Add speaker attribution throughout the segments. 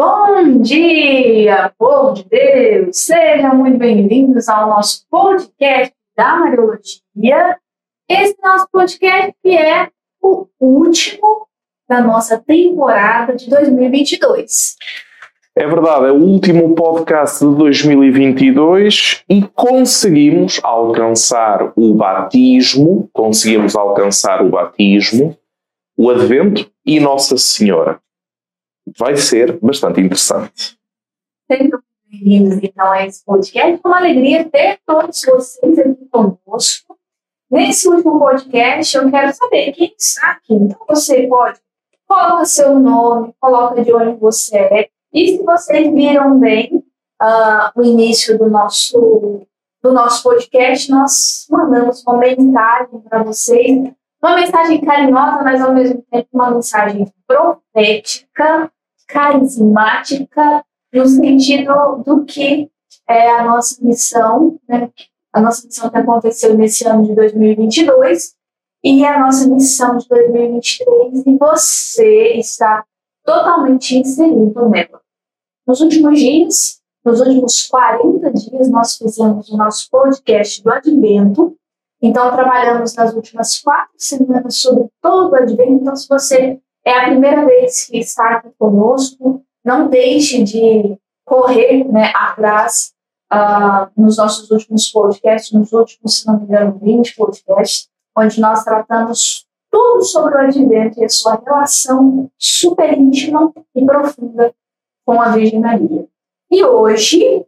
Speaker 1: Bom dia, povo de Deus! Sejam muito bem-vindos ao nosso podcast da Mariologia. Esse nosso podcast é o último da nossa temporada de 2022.
Speaker 2: É verdade, é o último podcast de 2022 e conseguimos alcançar o batismo, conseguimos alcançar o batismo, o advento e Nossa Senhora vai ser bastante interessante.
Speaker 1: Sejam bem-vindos então a esse podcast. É uma alegria ter todos vocês aqui conosco. Nesse último podcast, eu quero saber quem está aqui. Então, você pode coloca seu nome, coloca de onde você é. E se vocês viram bem uh, o início do nosso, do nosso podcast, nós mandamos uma mensagem para vocês. Uma mensagem carinhosa, mas ao mesmo tempo uma mensagem profética carismática no sentido do que é a nossa missão, né? a nossa missão que aconteceu nesse ano de 2022 e a nossa missão de 2023 e você está totalmente inserido nela. Nos últimos dias, nos últimos 40 dias, nós fizemos o nosso podcast do Advento. Então, trabalhamos nas últimas quatro semanas sobre todo o Advento. Então, se você é a primeira vez que está aqui conosco. Não deixe de correr né, atrás uh, nos nossos últimos podcasts, nos últimos, se não me engano, 20 podcasts, onde nós tratamos tudo sobre o advento e a sua relação super íntima e profunda com a Virgem Maria. E hoje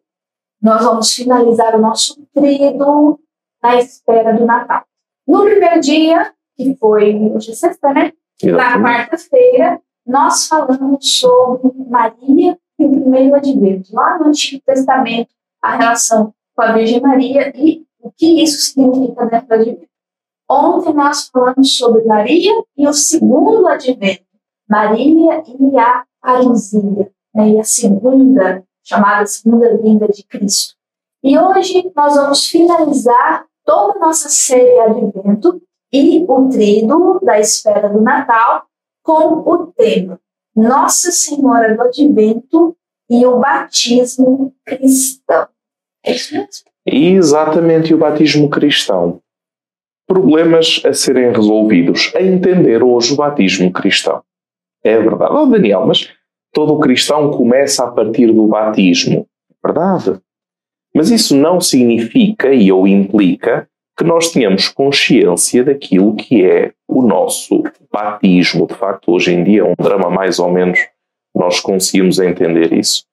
Speaker 1: nós vamos finalizar o nosso trido na espera do Natal. No primeiro dia, que foi hoje é sexta, né? Na quarta-feira, nós falamos sobre Maria e o primeiro advento, lá no Antigo Testamento, a relação com a Virgem Maria e o que isso significa dentro do advento. Ontem nós falamos sobre Maria e o segundo advento, Maria e a parousia, né, e a segunda, chamada segunda vinda de Cristo. E hoje nós vamos finalizar toda a nossa série Advento e o trido da esfera do Natal com o tema Nossa Senhora do Advento e o batismo cristão. É isso mesmo?
Speaker 2: Exatamente, o batismo cristão. Problemas a serem resolvidos, a entender hoje o batismo cristão. É verdade. Oh, Daniel, mas todo cristão começa a partir do batismo. Verdade. Mas isso não significa e ou implica que nós tenhamos consciência daquilo que é o nosso batismo. De facto, hoje em dia é um drama mais ou menos nós conseguimos entender isso.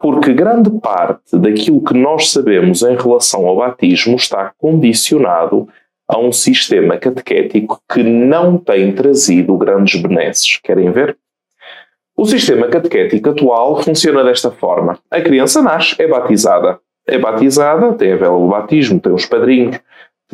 Speaker 2: Porque grande parte daquilo que nós sabemos em relação ao batismo está condicionado a um sistema catequético que não tem trazido grandes benesses. Querem ver? O sistema catequético atual funciona desta forma. A criança nasce, é batizada. É batizada, tem a vela do batismo, tem os padrinhos,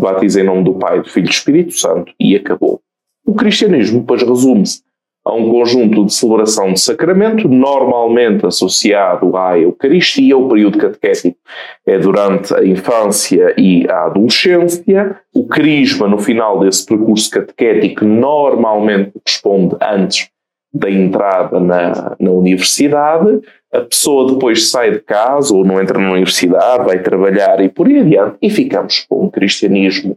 Speaker 2: batiza em nome do Pai, do Filho e do Espírito Santo e acabou. O cristianismo, depois, resume-se a um conjunto de celebração de sacramento, normalmente associado à Eucaristia. O período catequético é durante a infância e a adolescência. O crisma, no final desse percurso catequético, normalmente corresponde antes da entrada na, na universidade a pessoa depois sai de casa ou não entra na universidade, vai trabalhar e por aí adiante, e ficamos com um cristianismo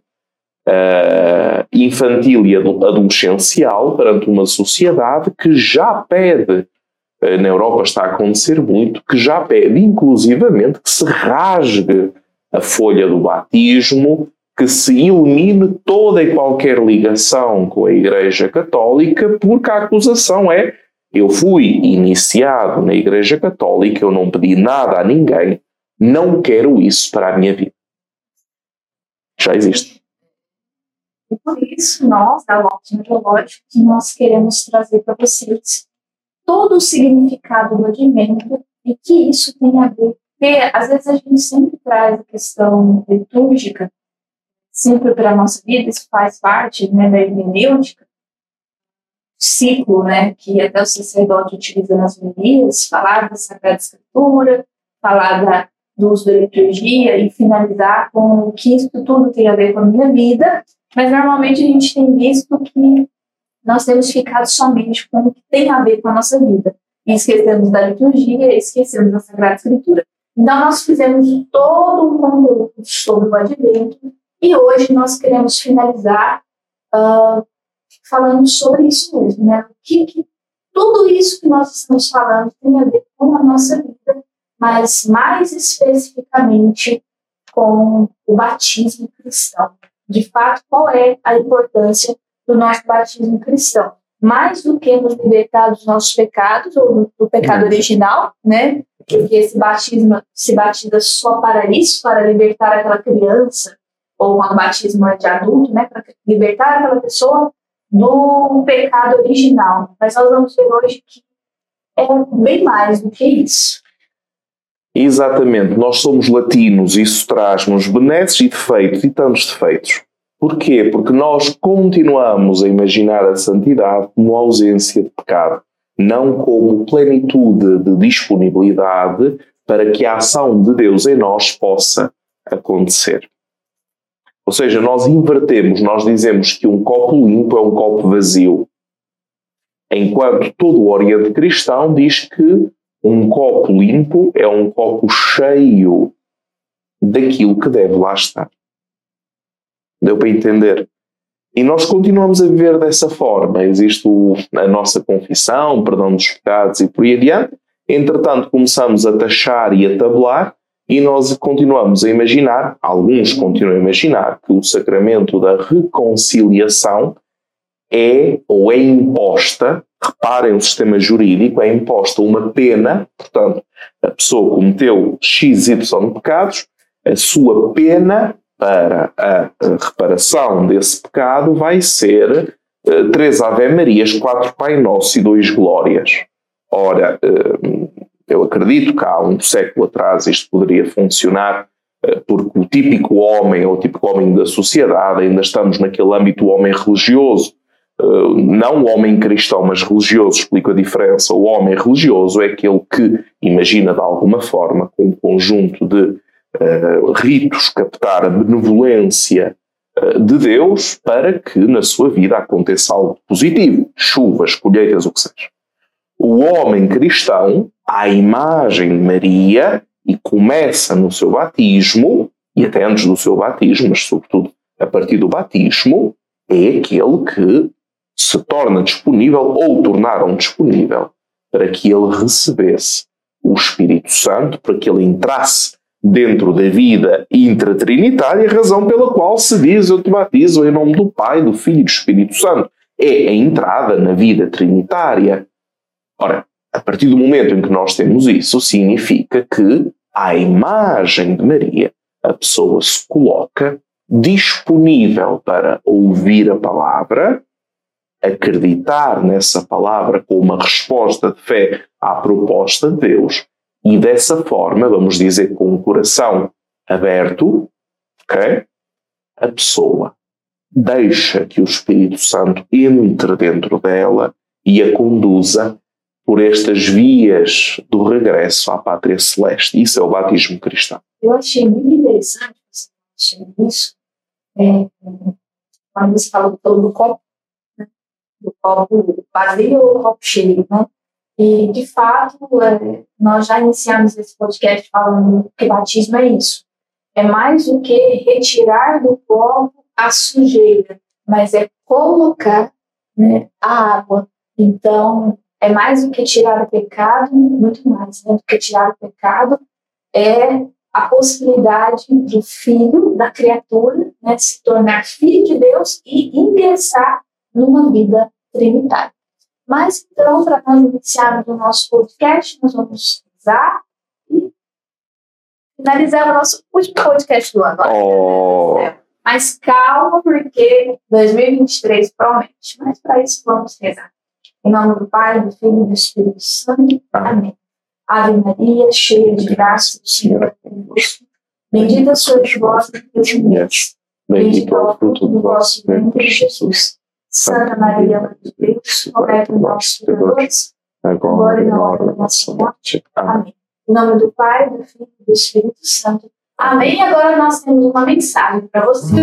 Speaker 2: uh, infantil e adolescencial perante uma sociedade que já pede, uh, na Europa está a acontecer muito, que já pede inclusivamente que se rasgue a folha do batismo, que se elimine toda e qualquer ligação com a Igreja Católica, porque a acusação é eu fui iniciado na Igreja Católica, eu não pedi nada a ninguém, não quero isso para a minha vida. Já existe.
Speaker 1: E por isso, nós, da Lopes Meteorológico, que nós queremos trazer para vocês todo o significado do advento e que isso tem a ver, porque às vezes a gente sempre traz a questão litúrgica, sempre para a nossa vida, isso faz parte né, da hermenêutica, ciclo, né, que até o sacerdote utiliza nas homilias, falar da Sagrada Escritura, falar da, do uso da liturgia e finalizar com o que isso tudo tem a ver com a minha vida, mas normalmente a gente tem visto que nós temos ficado somente com o que tem a ver com a nossa vida. e esquecemos da liturgia, esquecemos da Sagrada Escritura. Então, nós fizemos todo um conteúdo sobre o advento e hoje nós queremos finalizar uh, falando sobre isso mesmo, né? O que, que tudo isso que nós estamos falando tem a ver com a nossa vida, mas mais especificamente com o batismo cristão. De fato, qual é a importância do nosso batismo cristão? Mais do que nos libertar dos nossos pecados, ou do pecado original, né? Porque esse batismo se batiza só para isso, para libertar aquela criança, ou o batismo de adulto, né? Para libertar aquela pessoa do pecado original. Mas nós vamos ver hoje que é bem mais do que isso.
Speaker 2: Exatamente, nós somos latinos, isso traz-nos benesses e defeitos, e tantos defeitos. Porquê? Porque nós continuamos a imaginar a santidade como ausência de pecado, não como plenitude de disponibilidade para que a ação de Deus em nós possa acontecer. Ou seja, nós invertemos, nós dizemos que um copo limpo é um copo vazio, enquanto todo o Oriente cristão diz que um copo limpo é um copo cheio daquilo que deve lá estar. Deu para entender? E nós continuamos a viver dessa forma. Existe o, a nossa confissão, perdão dos pecados e por aí adiante. Entretanto, começamos a taxar e a tabular e nós continuamos a imaginar, alguns continuam a imaginar, que o sacramento da reconciliação é ou é imposta reparem, o sistema jurídico é imposta uma pena, portanto, a pessoa cometeu XY pecados, a sua pena para a reparação desse pecado vai ser uh, três Ave Marias, quatro Pai Nosso e dois Glórias. Ora, uh, eu acredito que há um século atrás isto poderia funcionar uh, porque o típico homem, ou o típico homem da sociedade, ainda estamos naquele âmbito homem religioso, não o homem cristão, mas religioso, explico a diferença. O homem religioso é aquele que imagina de alguma forma, com um conjunto de uh, ritos, captar a benevolência de Deus para que na sua vida aconteça algo positivo, chuvas, colheitas, o que seja. O homem cristão, à imagem de Maria, e começa no seu batismo, e até antes do seu batismo, mas sobretudo a partir do batismo, é aquele que se torna disponível ou tornaram disponível para que ele recebesse o Espírito Santo, para que ele entrasse dentro da vida intratrinitária, razão pela qual se diz eu te batizo em nome do Pai, do Filho e do Espírito Santo. É a entrada na vida trinitária. Ora, a partir do momento em que nós temos isso, significa que, à imagem de Maria, a pessoa se coloca disponível para ouvir a palavra acreditar nessa palavra como uma resposta de fé à proposta de Deus e dessa forma, vamos dizer, com o coração aberto? A pessoa deixa que o Espírito Santo entre dentro dela e a conduza por estas vias do regresso à pátria celeste. Isso é o batismo cristão.
Speaker 1: Eu achei muito interessante isso, é, quando você falou do copo do copo vazio ou copo cheio, né? E, de fato, é, nós já iniciamos esse podcast falando que batismo é isso. É mais do que retirar do copo a sujeira, mas é colocar né, a água. Então, é mais do que tirar o pecado, muito mais né, do que tirar o pecado, é a possibilidade do filho, da criatura, né, se tornar filho de Deus e ingressar numa vida trinitária. Mas, então, para nós iniciarmos o nosso podcast, nós vamos rezar e finalizar o nosso último podcast do ano.
Speaker 2: Oh.
Speaker 1: Mas calma, porque 2023 promete. Mas para isso, vamos rezar. Em nome do Pai, do Filho e do Espírito Santo. Amém. Ave Maria, cheia de graça, o Senhor é convosco. Bendita sois vós entre as mulheres. Bendito é o fruto do vosso ventre, Jesus. Santa Maria, Mãe de Deus, rogai por nós, pecadores, agora e na hora da nossa morte. Amém. Em nome do Pai, do Filho e do Espírito Santo. Amém. Agora nós temos uma mensagem para você.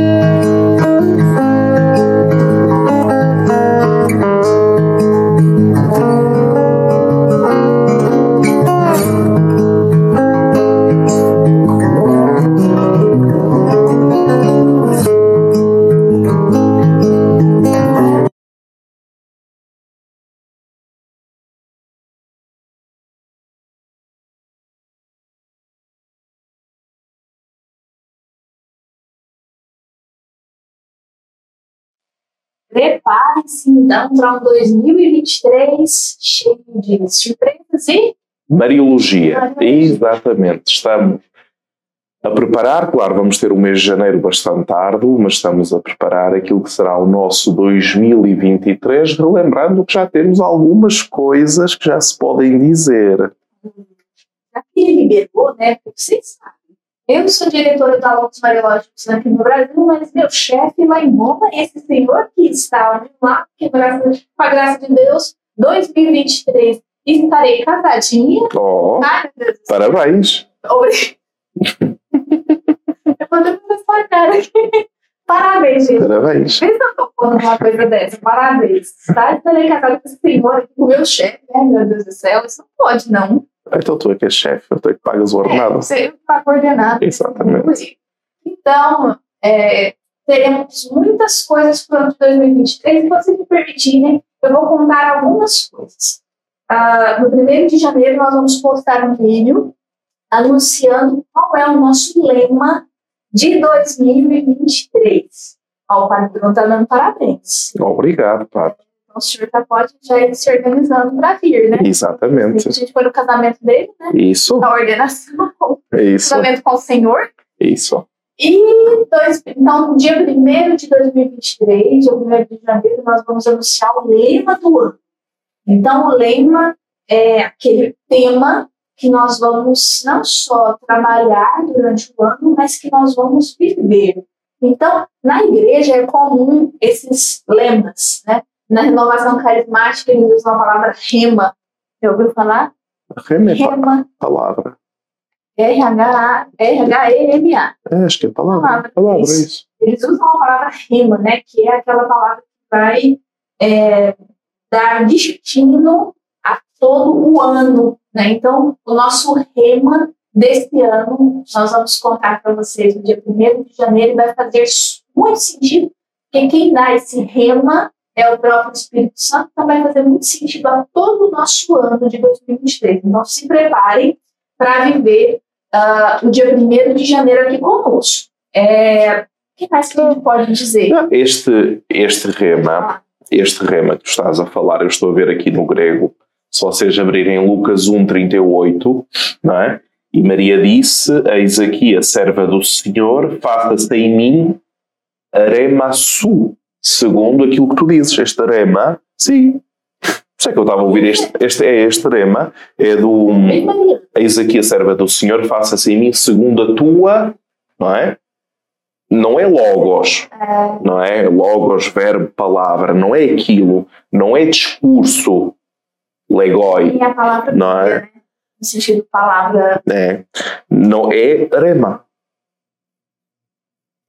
Speaker 1: Prepare-se então para um 2023 cheio de surpresas e
Speaker 2: Mariologia.
Speaker 1: Mariologia.
Speaker 2: Exatamente. Estamos a preparar, claro, vamos ter o mês de janeiro bastante árduo, mas estamos a preparar aquilo que será o nosso 2023, relembrando que já temos algumas coisas que já se podem dizer.
Speaker 1: já que ele liberou, né? Porque vocês sabem. Eu sou diretora da Lopes Mariológicos aqui no Brasil, mas meu chefe lá em Roma, esse senhor que está lá, que graças, com a graça de Deus, 2023 estarei casadinha.
Speaker 2: Oh,
Speaker 1: Ai,
Speaker 2: parabéns!
Speaker 1: Obrigada. Eu vou depois sua cara aqui. Parabéns, gente.
Speaker 2: Parabéns!
Speaker 1: Pensa falando uma coisa dessa. Parabéns. Tá? Estarei casada com esse senhor aqui, com o meu chefe. Ai, meu Deus do céu. Isso não pode, não.
Speaker 2: Então tu é que és chefe, eu tu é que pagas o ordenado.
Speaker 1: Você está coordenado.
Speaker 2: Exatamente.
Speaker 1: Então, é, teremos muitas coisas para o ano de 2023. Se vocês me permitirem, eu vou contar algumas coisas. Ah, no 1 de janeiro, nós vamos postar um vídeo anunciando qual é o nosso lema de 2023. Ó, o Padre Bruno está dando parabéns.
Speaker 2: Obrigado, Padre.
Speaker 1: O senhor já pode já ir se organizando para vir, né? A
Speaker 2: Exatamente.
Speaker 1: gente foi no casamento dele, né?
Speaker 2: Isso,
Speaker 1: Na ordenação,
Speaker 2: isso,
Speaker 1: casamento com o Senhor.
Speaker 2: isso.
Speaker 1: E dois, então, no dia 1 de 2023, dia 1 de janeiro, nós vamos anunciar o lema do ano. Então, o lema é aquele tema que nós vamos não só trabalhar durante o ano, mas que nós vamos viver. Então, na igreja é comum esses lemas, né? Na renovação carismática, eles usam a palavra rema. Já ouviu falar?
Speaker 2: Rema é
Speaker 1: Rema.
Speaker 2: palavra.
Speaker 1: R-H-E-M-A.
Speaker 2: É, acho que é palavra.
Speaker 1: Palavra.
Speaker 2: Palavra,
Speaker 1: Isso.
Speaker 2: isso.
Speaker 1: eles usam a palavra rima, né, que é aquela palavra que vai é, dar destino a todo o ano. Né? Então, o nosso rema desse ano, nós vamos contar para vocês no dia 1 de janeiro, e vai fazer muito sentido, porque quem dá esse rema é o próprio Espírito Santo, então vai fazer muito sentido a todo o nosso ano de 2023. Então, se preparem para viver ah, o dia 1 de janeiro aqui conosco. É, o que mais que a gente pode dizer?
Speaker 2: Este, este rema, este rema que tu estás a falar, eu estou a ver aqui no grego, se vocês abrirem Lucas 1,38, não é? E Maria disse: Eis aqui a serva do Senhor, faça-se em mim arema su, segundo aquilo que tu dizes. Este arema, sim. Sei que eu estava a ouvir este, este é este rema, é do. Eis aqui a serva do Senhor, faça-se em mim segundo a tua, não é? Não é logos,
Speaker 1: É,
Speaker 2: não é? Logos, verbo, palavra, não é aquilo, não é discurso, legoi, Não é?
Speaker 1: Né? No sentido palavra.
Speaker 2: é, não é rema.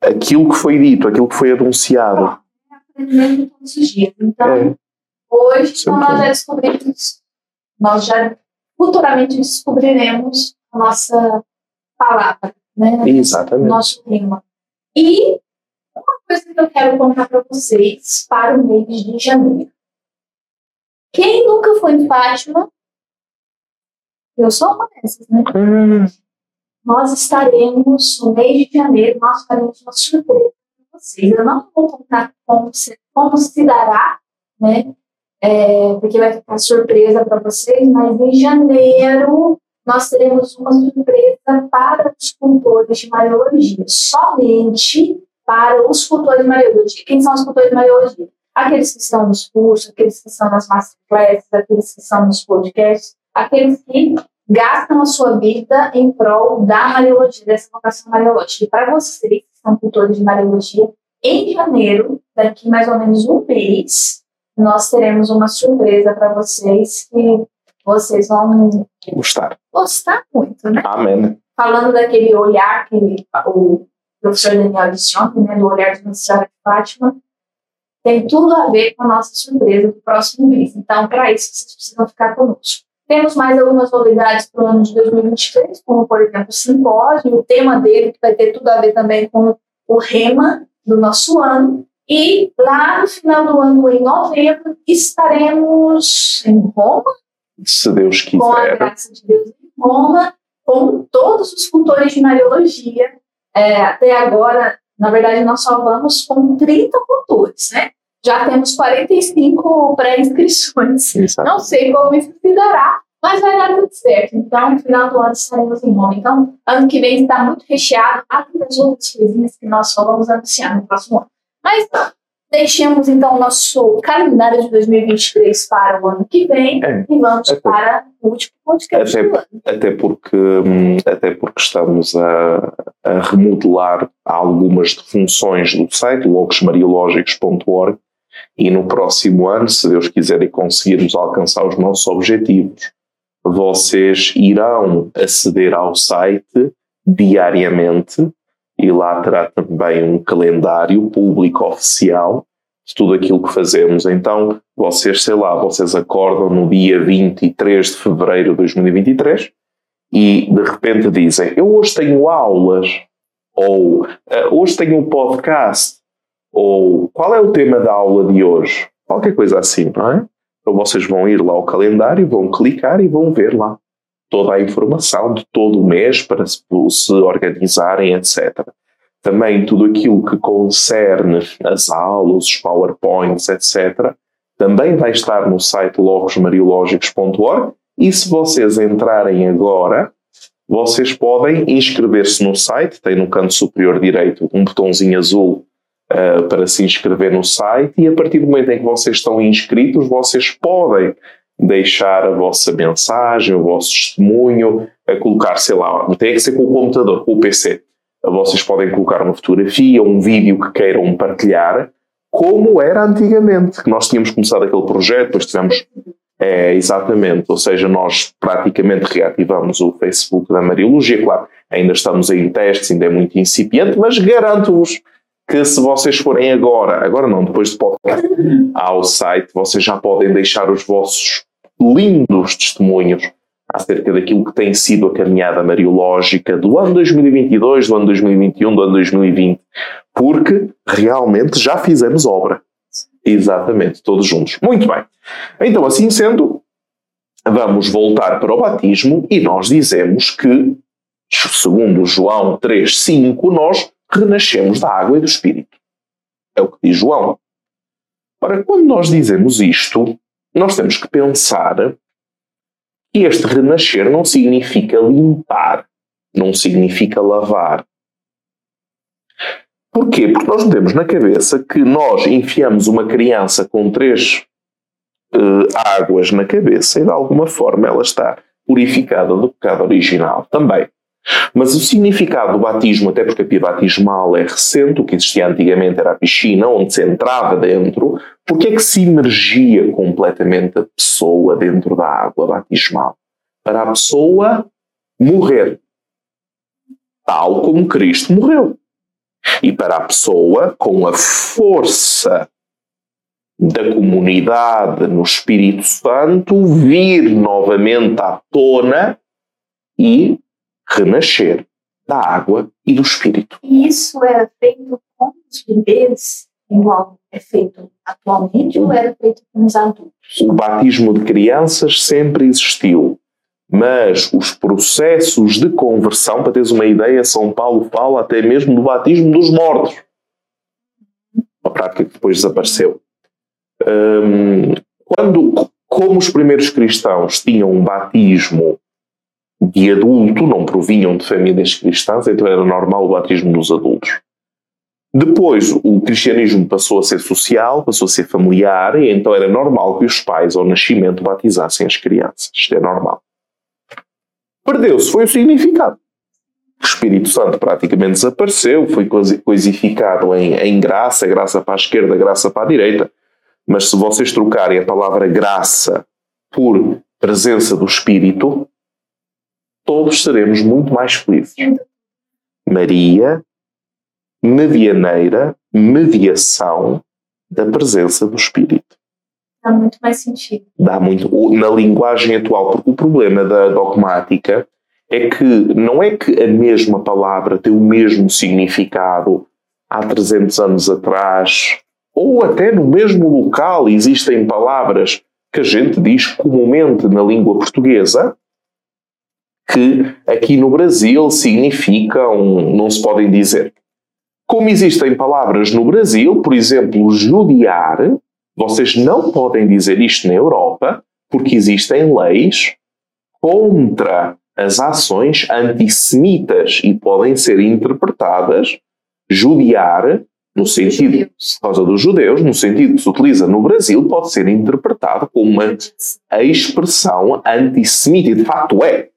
Speaker 2: Aquilo que foi dito, aquilo que foi anunciado.
Speaker 1: Aprendendo todos os dias. Então,
Speaker 2: É.
Speaker 1: hoje, então, nós já descobrimos, nós já futuramente descobriremos a nossa palavra, né? O
Speaker 2: Exatamente.
Speaker 1: nosso rima. E uma coisa que eu quero contar para vocês para o mês de janeiro. Quem nunca foi em Fátima? Eu sou uma dessas, né?
Speaker 2: Hum,
Speaker 1: nós estaremos no mês de janeiro, nós faremos uma surpresa vocês. Eu não vou contar como se, como se dará, né? É, porque vai ficar surpresa para vocês, mas em janeiro nós teremos uma surpresa para os cultores de Mariologia, somente para os cultores de Mariologia. Quem são os cultores de Mariologia? Aqueles que estão nos cursos, aqueles que estão nas masterclasses, aqueles que estão nos podcasts, aqueles que gastam a sua vida em prol da Mariologia, dessa vocação mariológica. E para vocês são cultores de Mariologia, em janeiro, daqui mais ou menos um mês, nós teremos uma surpresa para vocês que vocês vão
Speaker 2: gostar.
Speaker 1: gostar muito, né?
Speaker 2: Amém.
Speaker 1: Falando daquele olhar que o professor Daniel disse ontem, né, do olhar de Nossa Senhora de Fátima, tem tudo a ver com a nossa surpresa do próximo mês. Então, para isso, vocês precisam ficar conosco. Temos mais algumas novidades para o ano de 2023, como, por exemplo, o simpósio, o tema dele, que vai ter tudo a ver também com o rema do nosso ano. E lá no final do ano, em novembro, estaremos em Roma,
Speaker 2: Se Deus
Speaker 1: com a
Speaker 2: quiser.
Speaker 1: graça de Deus em Roma, com todos os cultores de Mariologia. É, até agora, na verdade, nós só vamos com 30 cultores, né? Já temos 45 pré-inscrições. Não sei como isso se dará, mas vai dar tudo certo. Então, no final do ano estaremos em Roma. Então, ano que vem está muito recheado. Há muitas outras coisinhas que nós só vamos anunciar no próximo ano. Mas deixemos então o nosso calendário de 2023 para o ano que vem é, e vamos até, para o último podcast
Speaker 2: até, do ano. Até porque, hum, até porque estamos a, a remodelar algumas funções do site, logosmariológicos.org, e no próximo ano, se Deus quiser e conseguirmos alcançar os nossos objetivos, vocês irão aceder ao site diariamente e lá terá também um calendário público oficial de tudo aquilo que fazemos. Então, vocês, sei lá, vocês acordam no dia 23 de fevereiro de 2023 e de repente dizem: Eu hoje tenho aulas, ou uh, hoje tenho um podcast, ou qual é o tema da aula de hoje? Qualquer coisa assim, não é? Então vocês vão ir lá ao calendário, vão clicar e vão ver lá toda a informação de todo o mês para se, se organizarem, etc. Também tudo aquilo que concerne as aulas, os PowerPoints, etc., também vai estar no site logosmariológicos.org e se vocês entrarem agora, vocês podem inscrever-se no site, tem no canto superior direito um botãozinho azul uh, para se inscrever no site e a partir do momento em que vocês estão inscritos, vocês podem deixar a vossa mensagem, o vosso testemunho, a colocar, sei lá, tem que ser com o computador, com o PC. Vocês podem colocar uma fotografia, um vídeo que queiram partilhar, como era antigamente, que nós tínhamos começado aquele projeto, depois tivemos. É, exatamente, ou seja, nós praticamente reativamos o Facebook da Mariologia, claro, ainda estamos em testes, ainda é muito incipiente, mas garanto-vos que se vocês forem agora, agora não, depois de podcast, ao site, vocês já podem deixar os vossos lindos testemunhos acerca daquilo que tem sido a caminhada mariológica do ano 2022, do ano 2021, do ano 2020, porque realmente já fizemos obra. Exatamente, todos juntos. Muito bem. Então, assim sendo, vamos voltar para o batismo e nós dizemos que, segundo João 3,5, nós renascemos da água e do Espírito. É o que diz João. Ora, quando nós dizemos isto, nós temos que pensar que este renascer não significa limpar, não significa lavar. Porquê? Porque nós temos na cabeça que nós enfiamos uma criança com três uh, águas na cabeça e de alguma forma ela está purificada do pecado original também. Mas o significado do batismo, até porque a pia batismal é recente, o que existia antigamente era a piscina, onde se entrava dentro, porque é que se imergia completamente a pessoa dentro da água batismal? Para a pessoa morrer, tal como Cristo morreu. E para a pessoa, com a força da comunidade no Espírito Santo, vir novamente à tona e renascer da água e do Espírito.
Speaker 1: E isso era feito com os bebês, igual é feito atualmente, ou era feito com os adultos?
Speaker 2: O batismo de crianças sempre existiu, mas os processos de conversão, para teres uma ideia, São Paulo fala até mesmo do batismo dos mortos. Uma prática que depois desapareceu. Hum, quando, como os primeiros cristãos tinham um batismo de adulto, não provinham de famílias cristãs, então era normal o batismo dos adultos. Depois, o cristianismo passou a ser social, passou a ser familiar, e então era normal que os pais, ao nascimento, batizassem as crianças. Isto é normal. Perdeu-se, foi o significado. O Espírito Santo praticamente desapareceu, foi coisificado em, em graça, graça para a esquerda, graça para a direita. Mas se vocês trocarem a palavra graça por presença do Espírito, todos seremos muito mais felizes. Maria, medianeira, mediação da presença do Espírito.
Speaker 1: Dá muito mais sentido.
Speaker 2: Dá muito. Na linguagem atual, porque o problema da dogmática é que não é que a mesma palavra tem o mesmo significado há 300 anos atrás, ou até no mesmo local existem palavras que a gente diz comumente na língua portuguesa que aqui no Brasil significam, não se podem dizer. Como existem palavras no Brasil, por exemplo, judiar, vocês não podem dizer isto na Europa, porque existem leis contra as ações antissemitas e podem ser interpretadas judiar no sentido por causa dos judeus, no sentido que se utiliza no Brasil, pode ser interpretado como uma expressão antissemita e de facto é.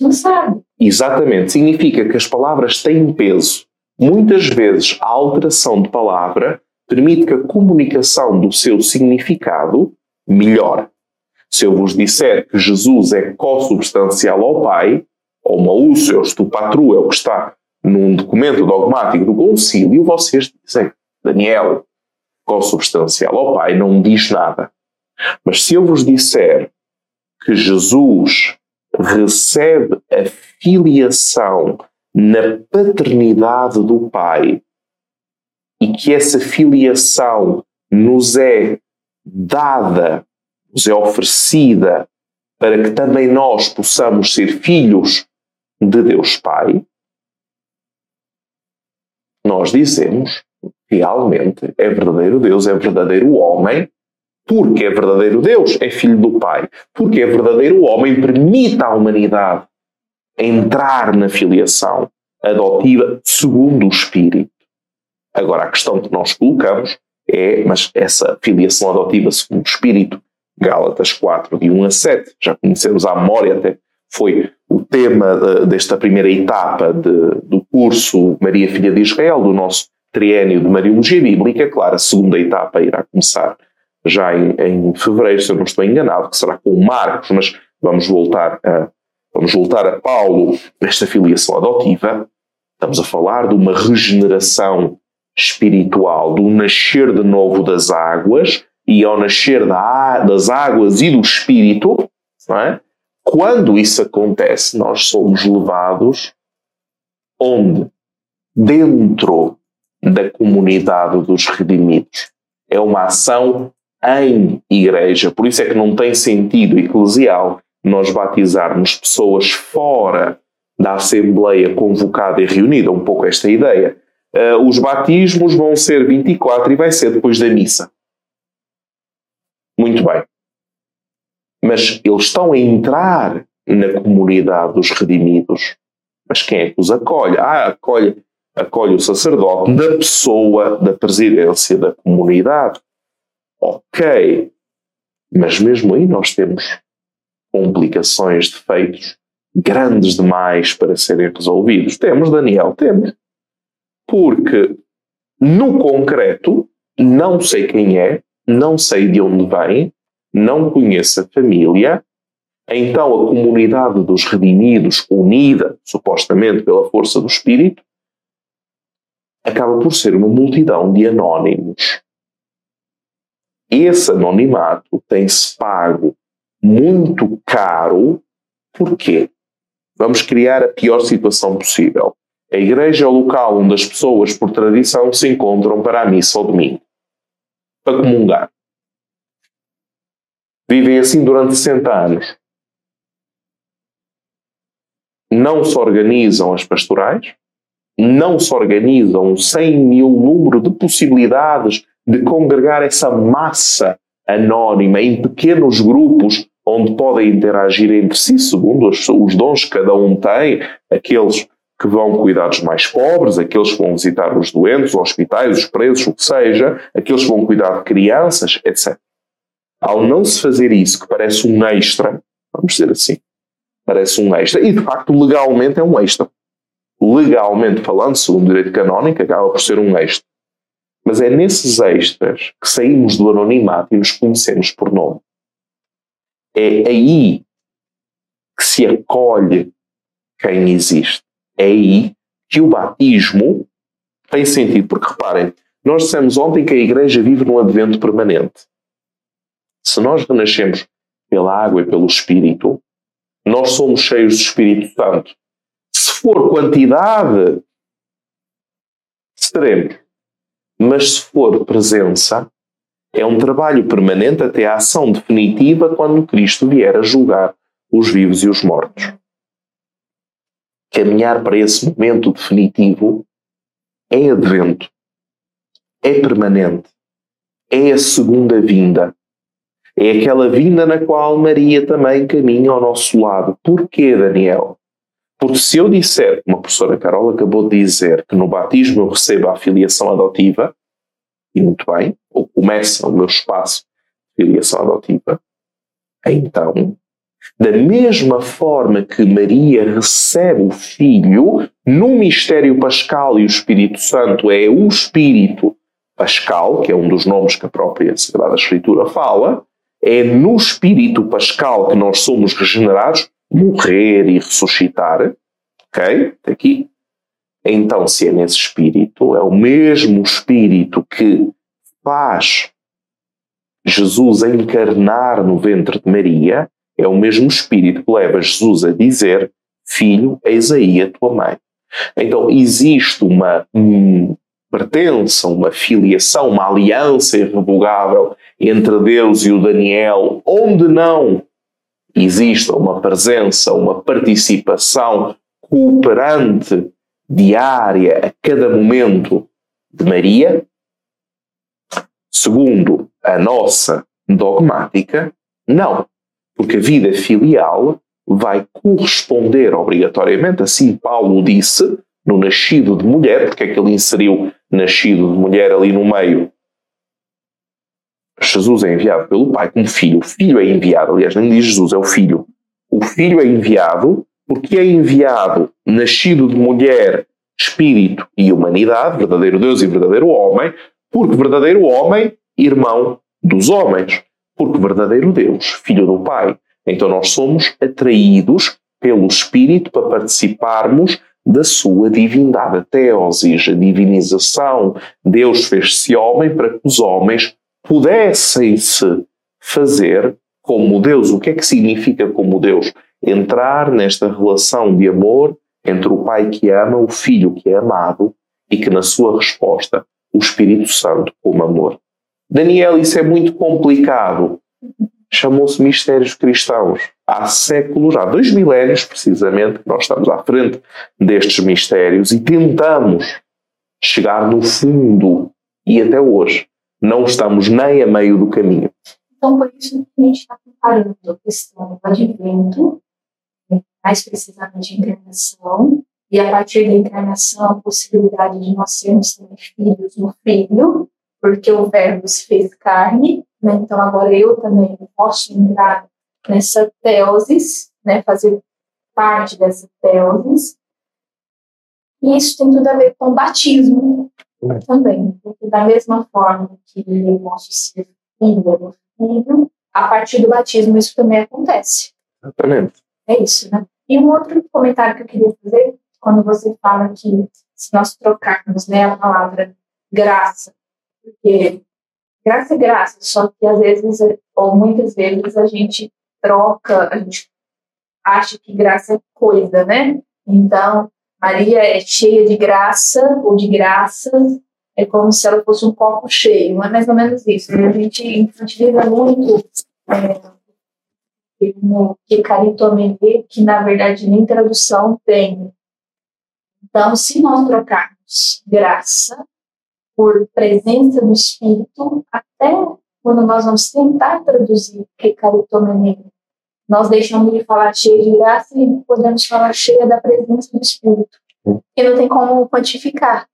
Speaker 1: Não sabe.
Speaker 2: Exatamente, significa que as palavras têm peso. Muitas vezes a alteração de palavra permite que a comunicação do seu significado melhore. Se eu vos disser que Jesus é co-substancial ao Pai, ou Maúcios do Patru é o que está num documento dogmático do concílio, vocês dizem, Daniel, co-substancial ao Pai, não diz nada. Mas se eu vos disser que Jesus recebe a filiação na paternidade do Pai e que essa filiação nos é dada, nos é oferecida para que também nós possamos ser filhos de Deus Pai, nós dizemos realmente é verdadeiro Deus, é verdadeiro homem, porque é verdadeiro Deus, é filho do Pai, porque é verdadeiro homem, permite à humanidade entrar na filiação adotiva segundo o Espírito. Agora, a questão que nós colocamos é, mas essa filiação adotiva segundo o Espírito, Gálatas 4, de 1 a 7, já conhecemos a memória até, foi o tema de, desta primeira etapa de, do curso Maria Filha de Israel, do nosso triênio de Mariologia Bíblica. Claro, a segunda etapa irá começar já em, em fevereiro, se eu não estou enganado, que será com Marcos, mas vamos voltar a, vamos voltar a Paulo nesta filiação adotiva. Estamos a falar de uma regeneração espiritual, do nascer de novo das águas, e ao nascer da, das águas e do Espírito, é? Quando isso acontece, nós somos levados onde? Dentro da comunidade dos redimidos. É uma ação em igreja. Por isso é que não tem sentido eclesial nós batizarmos pessoas fora da Assembleia convocada e reunida. Um pouco esta ideia. Uh, os batismos vão ser 24 e vai ser depois da missa. Muito bem mas eles estão a entrar na comunidade dos redimidos. Mas quem é que os acolhe? Ah, acolhe, acolhe o sacerdote da pessoa da presidência da comunidade. Ok, mas mesmo aí nós temos complicações, defeitos grandes demais para serem resolvidos. Temos, Daniel, temos. Porque, no concreto, não sei quem é, não sei de onde vem, não conhece a família, então a comunidade dos redimidos, unida supostamente pela força do Espírito, acaba por ser uma multidão de anónimos. Esse anonimato tem-se pago muito caro. Porquê? Vamos criar a pior situação possível. A igreja é o local onde as pessoas, por tradição, se encontram para a missa ao domingo, para comungar. Vivem assim durante 60 anos. Não se organizam as pastorais, não se organizam sem mil número de possibilidades de congregar essa massa anónima em pequenos grupos onde podem interagir entre si segundo os, os dons que cada um tem, aqueles que vão cuidar dos mais pobres, aqueles que vão visitar os doentes, os hospitais, os presos, o que seja, aqueles que vão cuidar de crianças, etc. Ao não se fazer isso, que parece um extra, vamos dizer assim, parece um extra, e de facto legalmente é um extra. Legalmente falando, segundo o direito canónico, acaba por ser um extra. Mas é nesses extras que saímos do anonimato e nos conhecemos por nome. É aí que se acolhe quem existe. É aí que o batismo tem sentido. Porque reparem, nós dissemos ontem que a Igreja vive num advento permanente. Se nós renascemos pela água e pelo Espírito, nós somos cheios do Espírito Santo. Se for quantidade, seremos. Mas se for presença, é um trabalho permanente até a ação definitiva quando Cristo vier a julgar os vivos e os mortos. Caminhar para esse momento definitivo é advento, é permanente, é a segunda vinda. É aquela vinda na qual Maria também caminha ao nosso lado. Porquê, Daniel? Porque se eu disser, como a professora Carol acabou de dizer, que no batismo eu recebo a filiação adotiva, e muito bem, ou começa o meu espaço de filiação adotiva, então, da mesma forma que Maria recebe o Filho, no mistério pascal e o Espírito Santo é o Espírito pascal, que é um dos nomes que a própria Sagrada Escritura fala, é no Espírito pascal que nós somos regenerados morrer e ressuscitar, ok? Aqui. Então, se é nesse espírito, é o mesmo espírito que faz Jesus encarnar no ventre de Maria, é o mesmo espírito que leva Jesus a dizer: Filho, eis aí a tua mãe. Então, existe uma um, pertença, uma filiação, uma aliança irrevogável entre Deus e o Daniel, onde não exista uma presença, uma participação cooperante diária a cada momento de Maria, segundo a nossa dogmática, não. Porque a vida filial vai corresponder obrigatoriamente, assim Paulo disse, no nascido de mulher, porque é que ele inseriu nascido de mulher ali no meio Jesus é enviado pelo Pai como filho. O filho é enviado, aliás, nem diz Jesus, é o filho. O filho é enviado porque é enviado, nascido de mulher, espírito e humanidade, verdadeiro Deus e verdadeiro homem, porque verdadeiro homem, irmão dos homens, porque verdadeiro Deus, filho do Pai. Então nós somos atraídos pelo Espírito para participarmos da sua divindade, a teosis, a divinização. Deus fez-se homem para que os homens pudessem-se fazer como Deus. O que é que significa como Deus? Entrar nesta relação de amor entre o pai que ama, o filho que é amado e que, na sua resposta, o Espírito Santo como amor. Daniel, isso é muito complicado. Chamou-se Mistérios Cristãos. Há séculos, há dois milénios precisamente, que nós estamos à frente destes mistérios e tentamos chegar no fundo. E até hoje não estamos nem a meio do caminho.
Speaker 1: Então, por isso que a gente está comparando a questão do advento, mais precisamente a encarnação, e a partir da encarnação, a possibilidade de nós sermos também filhos no Filho, porque o Verbo se fez carne, né? então agora eu também posso entrar nessa teosis, né? fazer parte dessa teosis. E isso tem tudo a ver com o batismo, também. Porque da mesma forma que eu posso ser filho filho, a partir do batismo isso também acontece.
Speaker 2: Exatamente.
Speaker 1: É isso, né? E um outro comentário que eu queria fazer, quando você fala que se nós trocarmos né, a palavra graça, porque graça é graça, só que às vezes, ou muitas vezes, a gente troca, a gente acha que graça é coisa, né? Então, Maria é cheia de graça ou de graças, é como se ela fosse um copo cheio, é mais ou menos isso. A gente infantiliza muito é, no que caritomene, que na verdade nem tradução tem. Então, se nós trocarmos graça por presença do Espírito, até quando nós vamos tentar traduzir que caritomene nós deixamos de falar cheia de graça e podemos falar cheia da presença do Espírito. E não tem como quantificar.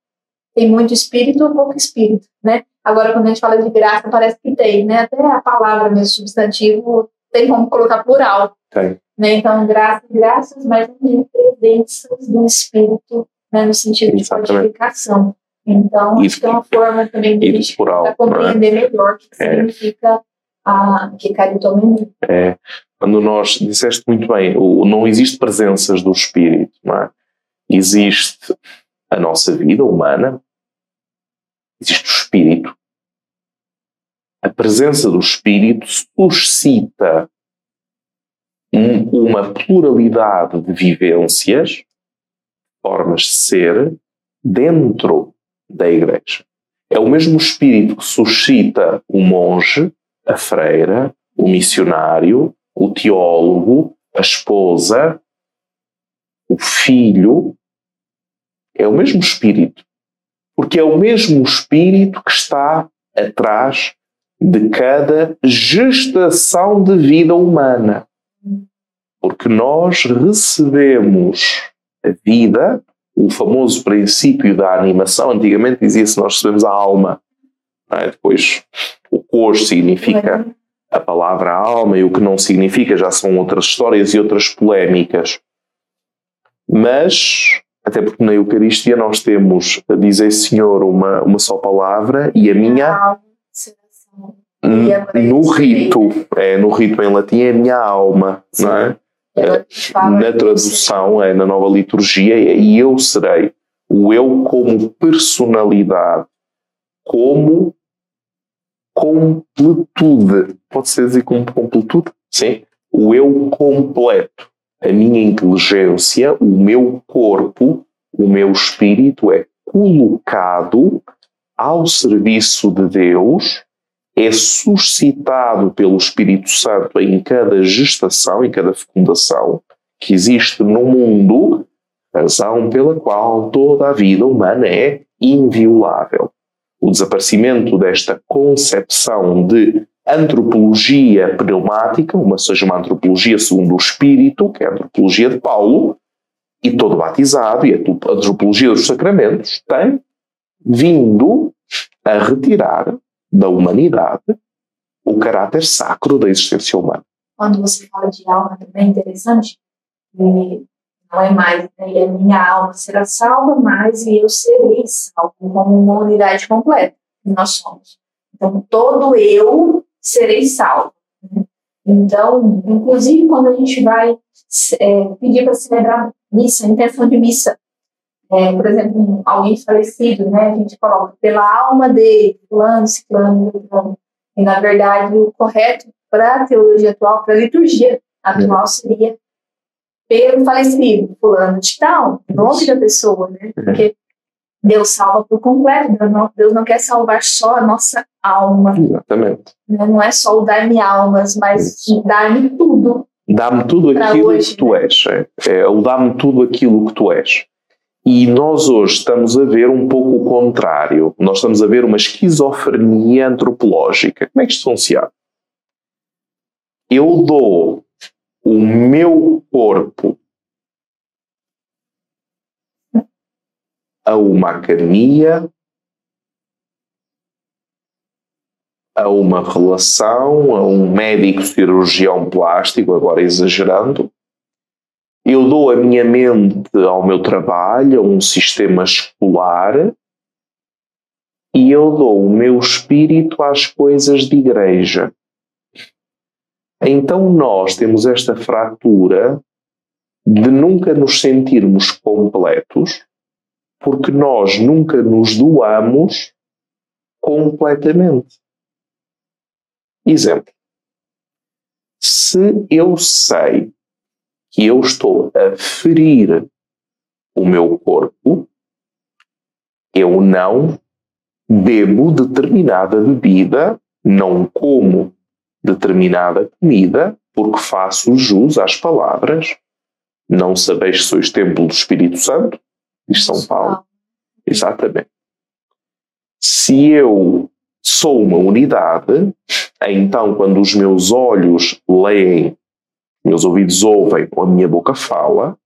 Speaker 1: Tem muito Espírito ou pouco Espírito, né? Agora, quando a gente fala de graça, parece que tem, né? Até a palavra mesmo, substantivo, tem como colocar plural.
Speaker 2: Tem.
Speaker 1: Né? Então, graças, graças, mas também presenças do Espírito, né? no sentido Exatamente. de quantificação. Então, isso, acho que é uma forma também de a gente compreender é? melhor o que é. significa a que caritomenia.
Speaker 2: É, quando nós disseste muito bem, o, não existe presenças do espírito, não é? Existe a nossa vida humana, existe o espírito. A presença do espírito suscita um, uma pluralidade de vivências, formas de ser, dentro da igreja. É o mesmo espírito que suscita o monge, a freira, o missionário, o teólogo, a esposa, o filho, é o mesmo espírito. Porque é o mesmo Espírito que está atrás de cada gestação de vida humana. Porque nós recebemos a vida, o famoso princípio da animação, antigamente dizia-se nós recebemos a alma. É? Depois, o cor significa a palavra alma e o que não significa já são outras histórias e outras polémicas. Mas, até porque na Eucaristia nós temos a dizer Senhor uma, uma só palavra e a minha. No rito, é, no rito em latim é a minha alma, não é? Na tradução, é na nova liturgia, é e eu serei. O eu como personalidade, como completude. Pode-se dizer como completude? Sim. O eu completo. A minha inteligência, o meu corpo, o meu espírito é colocado ao serviço de Deus, é suscitado pelo Espírito Santo em cada gestação, em cada fecundação que existe no mundo, razão pela qual toda a vida humana é inviolável o desaparecimento desta concepção de antropologia pneumática, uma seja uma antropologia segundo o espírito, que é a antropologia de Paulo, e todo batizado, e a antropologia dos sacramentos, tem vindo a retirar da humanidade o caráter sacro da existência humana.
Speaker 1: Quando você fala de alma, também é interessante, não é mais, né? e a minha alma será salva, mas eu serei salvo, como uma unidade completa que nós somos. Então, todo eu serei salvo. Né? Então, inclusive, quando a gente vai é, pedir para celebrar missa, intenção de missa, é, por exemplo, alguém falecido, né, a gente coloca pela alma dele, fulano, ciclano, fulano. E, na verdade, o correto para a teologia atual, para a liturgia atual, seria pelo falecido, fulano de tal, nome da pessoa, né? É. Porque Deus salva por completo, Deus não, Deus não quer salvar só a nossa alma.
Speaker 2: Exatamente.
Speaker 1: Né? Não é só o dar-me almas, mas dar-me tudo.
Speaker 2: Dá-me tudo aquilo hoje, que tu né? és. É, é o dá-me tudo aquilo que tu és. E nós hoje estamos a ver um pouco o contrário. Nós estamos a ver uma esquizofrenia antropológica. Como é que isto funciona? Eu dou o meu corpo a uma academia, a uma relação, a um médico cirurgião plástico, agora exagerando. Eu dou a minha mente ao meu trabalho, a um sistema escolar, e eu dou o meu espírito às coisas de igreja. Então nós temos esta fratura de nunca nos sentirmos completos, porque nós nunca nos doamos completamente. Exemplo. Se eu sei que eu estou a ferir o meu corpo, eu não bebo determinada bebida, não como determinada comida, porque faço jus às palavras. Não sabeis que sois templo do Espírito Santo, diz São Paulo. Exatamente. Se eu sou uma unidade, então quando os meus olhos leem, meus ouvidos ouvem ou a minha boca fala,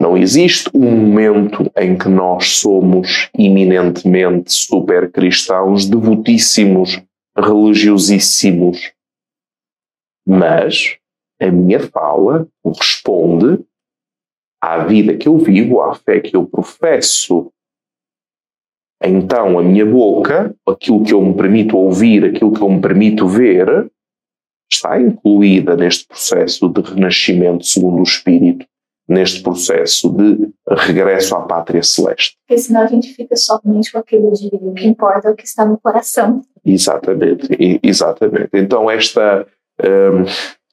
Speaker 2: não existe um momento em que nós somos eminentemente super cristãos, devotíssimos religiosíssimos. Mas a minha fala corresponde à vida que eu vivo, à fé que eu professo. Então a minha boca, aquilo que eu me permito ouvir, aquilo que eu me permito ver, está incluída neste processo de renascimento segundo o Espírito, neste processo de regresso à pátria celeste.
Speaker 1: Porque senão a gente fica somente com aquilo de o que importa é o que está no coração.
Speaker 2: Exatamente, exatamente. Então esta um,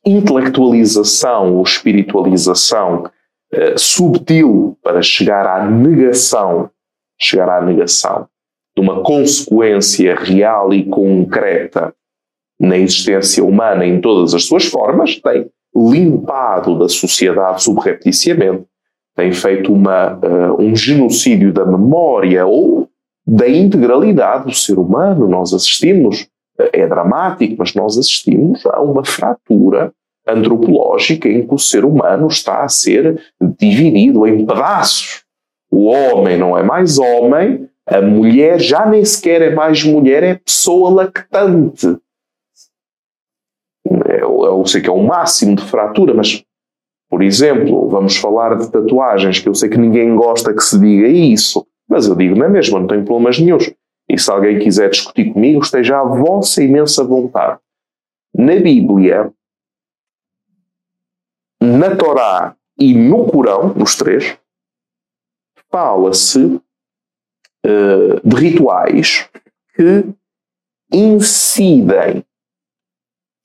Speaker 2: intelectualização ou espiritualização uh, subtil para chegar à negação, chegar à negação de uma consequência real e concreta na existência humana em todas as suas formas, tem limpado da sociedade subrepticiamente, tem feito uma, uh, um genocídio da memória ou da integralidade do ser humano. Nós assistimos, é dramático, mas nós assistimos a uma fratura antropológica em que o ser humano está a ser dividido em pedaços. O homem não é mais homem, a mulher já nem sequer é mais mulher, é pessoa lactante. Eu, eu sei que é o máximo de fratura, mas, por exemplo, vamos falar de tatuagens, que eu sei que ninguém gosta que se diga isso, mas eu digo na é mesma, não tenho problemas nenhums. E se alguém quiser discutir comigo, esteja à vossa imensa vontade. Na Bíblia, na Torá e no Corão, nos três, fala-se uh, de rituais que incidem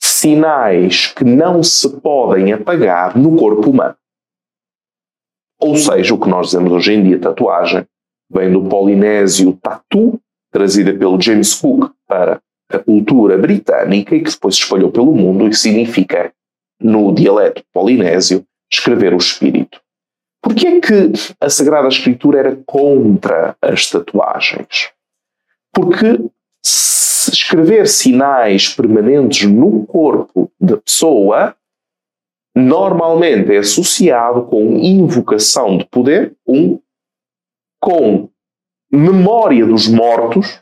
Speaker 2: sinais que não se podem apagar no corpo humano. Ou seja, o que nós dizemos hoje em dia, tatuagem, vem do polinésio tatu, trazida pelo James Cook para a cultura britânica e que depois se espalhou pelo mundo e significa, no dialeto polinésio, escrever o espírito. Porquê é que a Sagrada Escritura era contra as tatuagens? Porque escrever sinais permanentes no corpo da pessoa normalmente é associado com invocação de poder, um, com memória dos mortos,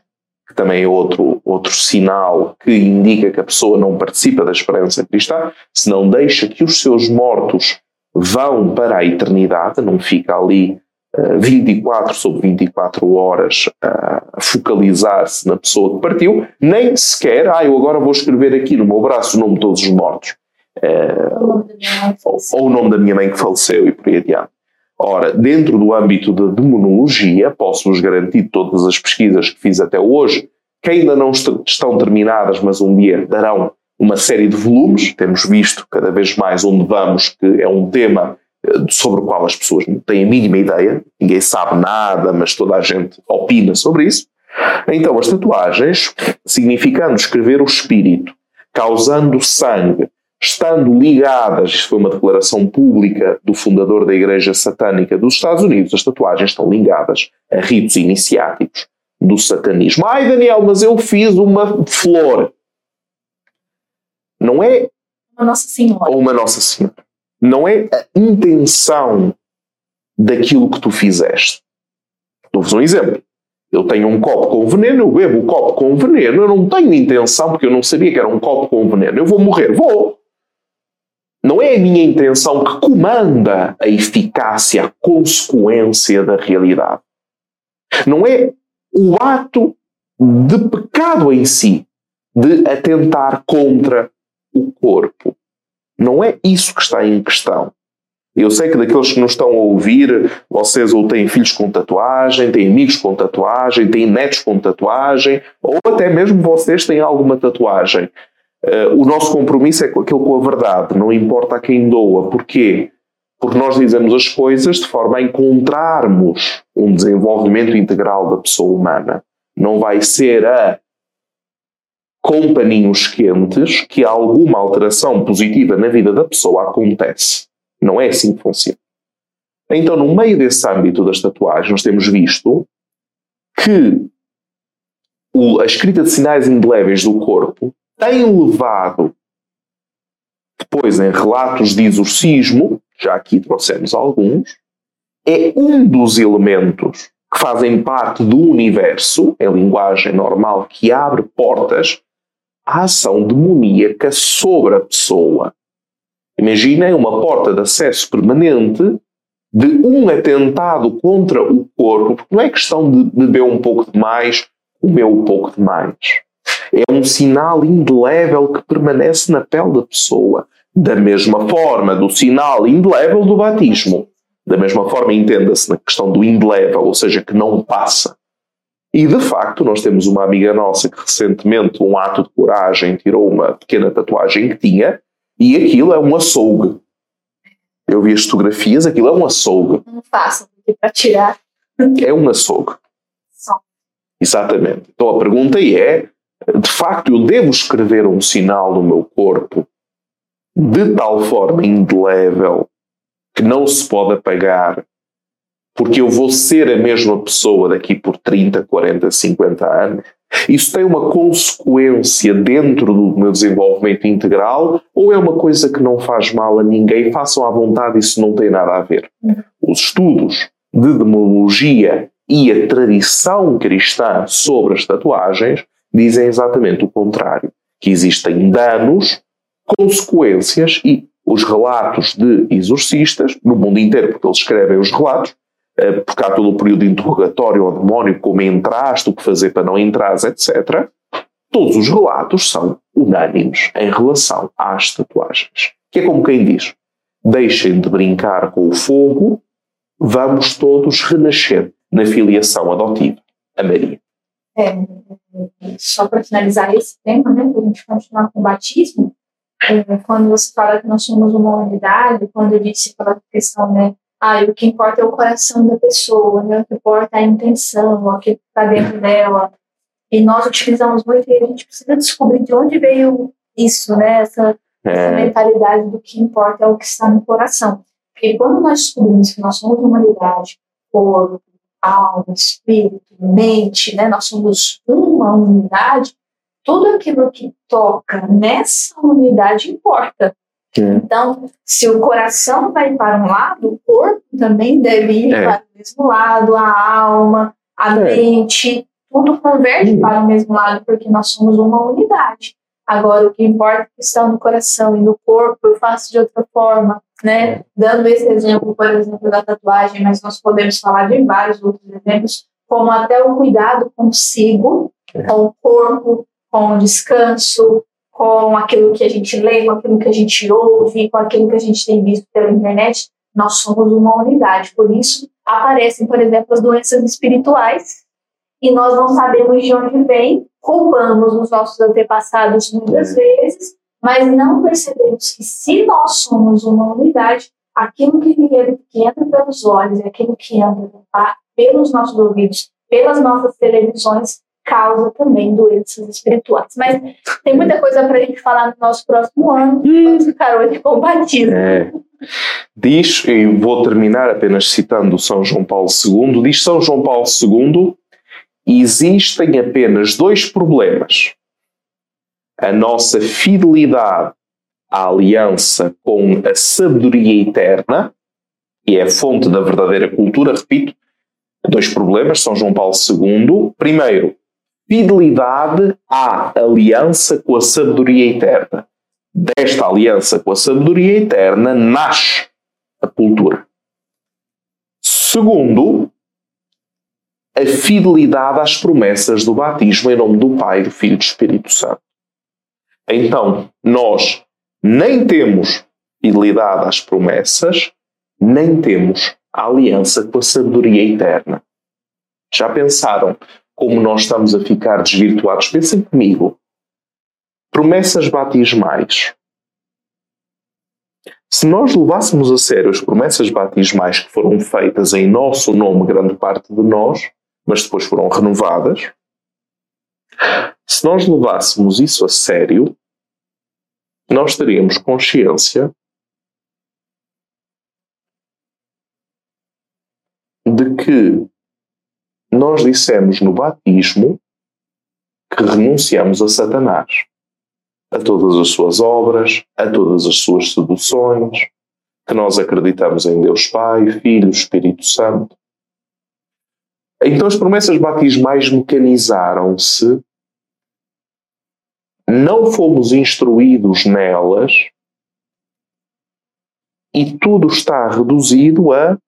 Speaker 2: que também é outro, outro sinal que indica que a pessoa não participa da esperança cristã, se não deixa que os seus mortos vão para a eternidade, não fica ali uh, 24 sobre 24 horas uh, a focalizar-se na pessoa que partiu, nem sequer, ah, eu agora vou escrever aqui no meu braço o nome de todos os mortos. Uh, ou, ou o nome da minha mãe que faleceu e por aí adiante. Ora, dentro do âmbito da demonologia, posso-vos garantir todas as pesquisas que fiz até hoje, que ainda não estão terminadas, mas um dia darão uma série de volumes. Temos visto cada vez mais onde vamos, que é um tema eh, sobre o qual as pessoas não têm a mínima ideia, ninguém sabe nada, mas toda a gente opina sobre isso. Então, as tatuagens, significando escrever o espírito, causando sangue, estando ligadas, isto foi uma declaração pública do fundador da Igreja Satânica dos Estados Unidos, as tatuagens estão ligadas a ritos iniciáticos do satanismo. Ai, Daniel, mas eu fiz uma flor. Não é.
Speaker 1: Uma Nossa Senhora.
Speaker 2: Ou uma Nossa Senhora. Não é a intenção daquilo que tu fizeste. Dou-vos um exemplo. Eu tenho um copo com veneno, eu bebo o copo com veneno, eu não tenho intenção, porque eu não sabia que era um copo com veneno. Eu vou morrer, vou. Não é a minha intenção que comanda a eficácia, a consequência da realidade. Não é o ato de pecado em si, de atentar contra o corpo. Não é isso que está em questão. Eu sei que daqueles que nos estão a ouvir, vocês ou têm filhos com tatuagem, têm amigos com tatuagem, têm netos com tatuagem, ou até mesmo vocês têm alguma tatuagem. Uh, o nosso compromisso é com aquilo com a verdade, não importa a quem doa. Porquê? Porque nós dizemos as coisas de forma a encontrarmos um desenvolvimento integral da pessoa humana. Não vai ser a com paninhos quentes que alguma alteração positiva na vida da pessoa acontece. Não é assim que funciona. Então, no meio desse âmbito das tatuagens, nós temos visto que a escrita de sinais indeléveis do corpo tem levado, depois em relatos de exorcismo, já aqui trouxemos alguns, é um dos elementos que fazem parte do universo, em linguagem normal, que abre portas a ação demoníaca sobre a pessoa. Imaginem uma porta de acesso permanente de um atentado contra o corpo, porque não é questão de beber um pouco de mais, comer um pouco de mais. É um sinal indelével que permanece na pele da pessoa. Da mesma forma do sinal indelével do batismo. Da mesma forma, entenda-se na questão do indelével, ou seja, que não passa. E de facto, nós temos uma amiga nossa que recentemente, um ato de coragem, tirou uma pequena tatuagem que tinha, e aquilo é um açougue. Eu vi as fotografias, aquilo é um açougue.
Speaker 1: Não faço, porque para tirar.
Speaker 2: É um açougue.
Speaker 1: Só.
Speaker 2: Exatamente. Então a pergunta é: de facto, eu devo escrever um sinal no meu corpo de tal forma indelével que não se pode apagar porque eu vou ser a mesma pessoa daqui por 30, 40, 50 anos? Isso tem uma consequência dentro do meu desenvolvimento integral ou é uma coisa que não faz mal a ninguém? Façam à vontade, isso não tem nada a ver. Os estudos de demologia e a tradição cristã sobre as tatuagens dizem exatamente o contrário: que existem danos, consequências e os relatos de exorcistas, no mundo inteiro, porque eles escrevem os relatos, eh, porque há todo o período de interrogatório ao demónio, como entraste, o que fazer para não entrares, etc. Todos os relatos são unânimes em relação às tatuagens. Que é como quem diz: deixem de brincar com o fogo, vamos todos renascer na filiação adotiva. A Maria.
Speaker 1: É, só para finalizar esse tema, né, para a gente continuar com o batismo, é, quando você fala que nós somos uma unidade, quando eu disse aquela questão, né, ah, o que importa é o coração da pessoa, né? o que importa é a intenção, o que está dentro dela. E nós utilizamos muito e a gente precisa descobrir de onde veio isso, né? Essa, é. essa mentalidade do que importa é o que está no coração. Porque quando nós descobrimos que nós somos uma unidade, corpo, alma, espírito, mente, né? Nós somos uma unidade. Tudo aquilo que toca nessa unidade importa. É. Então, se o coração vai para um lado, o corpo também deve ir é. para o mesmo lado, a alma, a é. mente, tudo converge para o mesmo lado, porque nós somos uma unidade. Agora, o que importa é que está no coração e no corpo, eu faço de outra forma, né? É. Dando esse exemplo, por exemplo, da tatuagem, mas nós podemos falar de vários outros exemplos, como até o cuidado consigo, é. com o corpo, com o descanso, com aquilo que a gente lê, com aquilo que a gente ouve, com aquilo que a gente tem visto pela internet, nós somos uma unidade. Por isso, aparecem, por exemplo, as doenças espirituais e nós não sabemos de onde vem, culpamos os nossos antepassados muitas é. vezes, mas não percebemos que se nós somos uma unidade, aquilo que, que entra pelos olhos, aquilo que entra pelos nossos ouvidos, pelas nossas televisões, causa também doenças espirituais. Mas tem muita coisa para a gente falar no nosso próximo ano. Vamos ficar hoje com batismo. É.
Speaker 2: Diz, e vou terminar apenas citando São João Paulo II, diz São João Paulo II, existem apenas dois problemas. A nossa fidelidade à aliança com a sabedoria eterna, que é a fonte da verdadeira cultura, repito, dois problemas, São João Paulo II. Primeiro, fidelidade à aliança com a sabedoria eterna. Desta aliança com a sabedoria eterna nasce a cultura. Segundo, a fidelidade às promessas do batismo em nome do Pai, do Filho e do Espírito Santo. Então, nós nem temos fidelidade às promessas, nem temos a aliança com a sabedoria eterna. Já pensaram como nós estamos a ficar desvirtuados. Pensem comigo. Promessas batismais. Se nós levássemos a sério as promessas batismais que foram feitas em nosso nome, grande parte de nós, mas depois foram renovadas, se nós levássemos isso a sério, nós teríamos consciência de que nós dissemos no batismo que renunciamos a Satanás, a todas as suas obras, a todas as suas seduções, que nós acreditamos em Deus Pai, Filho, Espírito Santo. Então as promessas batismais mecanizaram-se, não fomos instruídos nelas. E tudo está reduzido a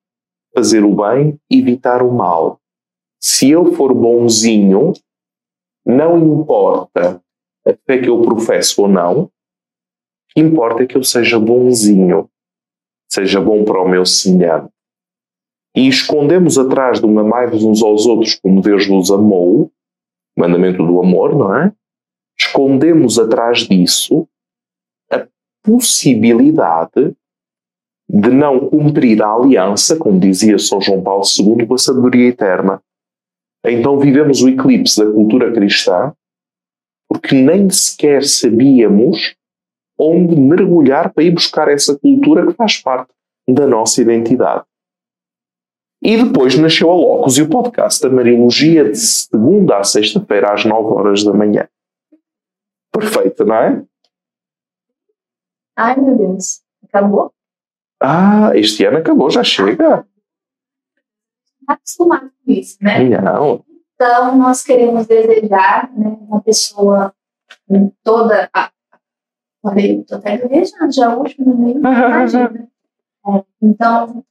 Speaker 2: fazer o bem, evitar o mal. Se eu for bonzinho, não importa a fé que eu professo ou não, importa é que eu seja bonzinho, seja bom para o meu semelhante. E escondemos atrás de um amai-vos uns aos outros como Deus nos amou, mandamento do amor, não é? Escondemos atrás disso a possibilidade de não cumprir a aliança, como dizia São João Paulo II, com a sabedoria eterna. Então vivemos o eclipse da cultura cristã porque nem sequer sabíamos onde mergulhar para ir buscar essa cultura que faz parte da nossa identidade. E depois nasceu a Locus e o podcast da Mariologia de segunda a sexta-feira às 9 horas da manhã. Perfeito, não é?
Speaker 1: Ai, meu Deus. Acabou?
Speaker 2: Ah, este ano acabou, já chega.
Speaker 1: Está acostumado com isso, né?
Speaker 2: Não.
Speaker 1: Então, nós queremos desejar né, uma pessoa toda a. Estou até gaguejando, já hoje, no meio, imagina. Então,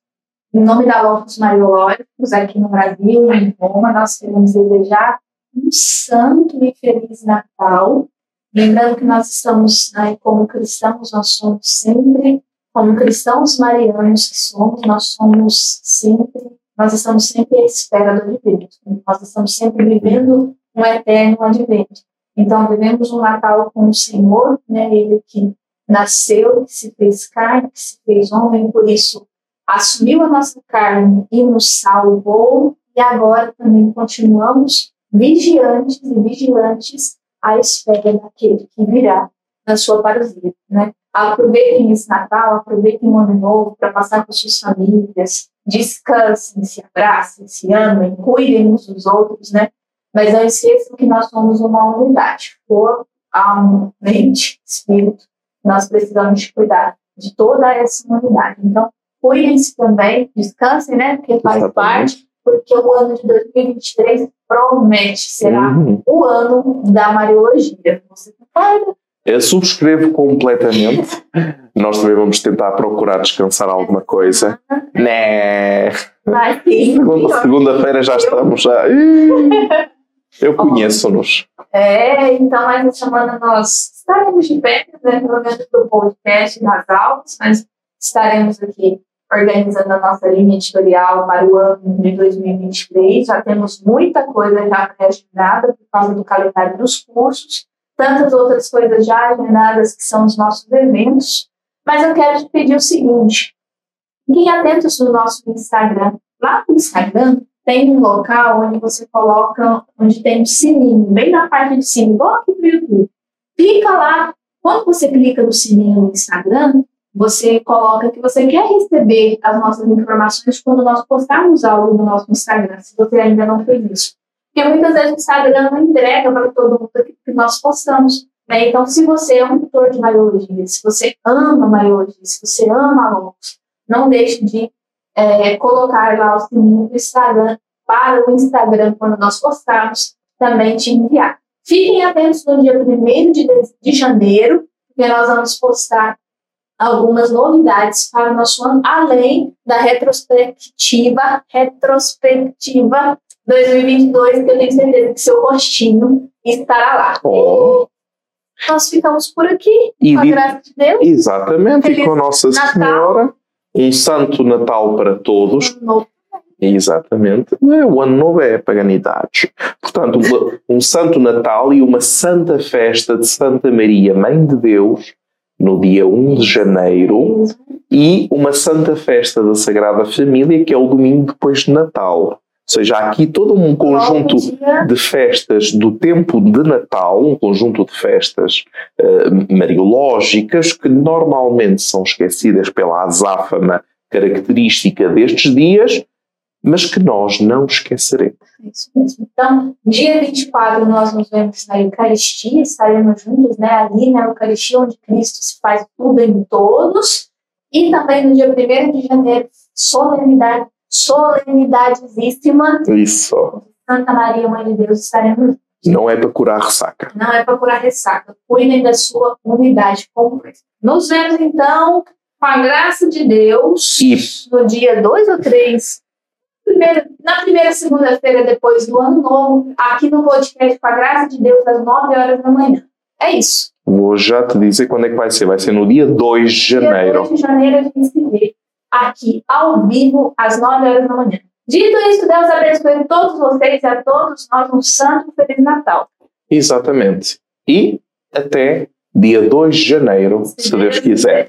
Speaker 1: em nome da Locus Mariológicos, aqui no Brasil, em Roma, nós queremos desejar um santo e feliz Natal. Lembrando que nós estamos, né, como cristãos, nós somos sempre, como cristãos marianos que somos, nós somos sempre, nós estamos sempre à espera do advento. Nós estamos sempre vivendo um eterno advento. Então, vivemos um Natal com o Senhor, né, Ele que nasceu, que se fez carne, que se fez homem, por isso assumiu a nossa carne e nos salvou, e agora também continuamos vigiantes e vigilantes à espera daquele que virá na sua parousia. Né? Aproveitem esse Natal, aproveitem o Ano Novo para passar com suas famílias, descansem, se abracem, se amem, cuidem uns dos outros, né? Mas não esqueçam que nós somos uma unidade, corpo, alma, mente, espírito. Nós precisamos de cuidar de toda essa unidade. Então, cuidem-se também, descansem, né? Porque faz
Speaker 2: Exatamente.
Speaker 1: parte, porque o ano de 2023 promete será
Speaker 2: Uhum.
Speaker 1: o ano da Mariologia. Você concorda?
Speaker 2: Eu subscrevo completamente. Nós também vamos tentar procurar descansar alguma coisa. Né? Segunda- Segunda-feira já estamos já. Eu conheço-nos.
Speaker 1: É, então essa semana nós estaremos de pé, né, pelo menos do podcast nas aulas, mas estaremos aqui organizando a nossa linha editorial para o ano de 2023. Já temos muita coisa já pré-agendada por causa do calendário dos cursos, tantas outras coisas já agendadas que são os nossos eventos. Mas eu quero te pedir o seguinte: fiquem atentos no nosso Instagram. Lá no Instagram tem um local onde você coloca, onde tem um sininho, bem na parte de cima, igual aqui no YouTube. Clica lá. Quando você clica no sininho no Instagram, você coloca que você quer receber as nossas informações quando nós postarmos algo no nosso Instagram, se você ainda não fez isso. Porque muitas vezes o Instagram não entrega para todo mundo aquilo que nós postamos. né? Então, se você é um tutor de maiologia, se você ama maiologia, se você ama alunos, não deixe de é, colocar lá o sininho do Instagram para o Instagram, quando nós postarmos, também te enviar. Fiquem atentos no dia 1 de, de janeiro, porque nós vamos postar algumas novidades para o nosso ano, além da retrospectiva, retrospectiva 2022, que eu tenho certeza que seu rostinho estará lá.
Speaker 2: Oh,
Speaker 1: Nós ficamos por aqui,
Speaker 2: e
Speaker 1: com a graça de Deus.
Speaker 2: exatamente, e com Nossa
Speaker 1: Natal.
Speaker 2: Senhora, um santo Natal para todos.
Speaker 1: Um
Speaker 2: Exatamente. É, O ano novo é a paganidade. Portanto, um santo Natal e uma santa festa de Santa Maria, Mãe de Deus, no dia 1 de janeiro, e uma santa festa da Sagrada Família, que é o domingo depois de Natal. Ou seja, há aqui todo um conjunto de festas do tempo de Natal, um conjunto de festas eh, mariológicas que normalmente são esquecidas pela azáfama característica destes dias, mas que nós não esqueceremos.
Speaker 1: É Isso mesmo. Então, dia 24, nós nos vemos na Eucaristia, estaremos juntos, né? Ali na Eucaristia, onde Cristo se faz tudo em todos. E também no dia 1 de janeiro, solenidade, solenidadíssima,
Speaker 2: Isso.
Speaker 1: Santa Maria, Mãe de Deus, estaremos juntos.
Speaker 2: Não é para curar ressaca.
Speaker 1: Não é para curar ressaca. Cuidem da sua unidade completa. Nos vemos, então, com a graça de Deus,
Speaker 2: E-
Speaker 1: no dia 2 ou 3, na primeira segunda-feira depois do ano novo, aqui no podcast, com a graça de Deus, às 9 horas da manhã. É isso.
Speaker 2: Vou já te dizer quando é que vai ser. Vai ser no dia 2 de
Speaker 1: Dia
Speaker 2: janeiro.
Speaker 1: 2 de janeiro a gente se vê aqui ao vivo às 9 horas da manhã. Dito isso, Deus abençoe todos vocês e a todos nós um santo e feliz Natal.
Speaker 2: Exatamente. E até dia 2 de janeiro, se Deus quiser.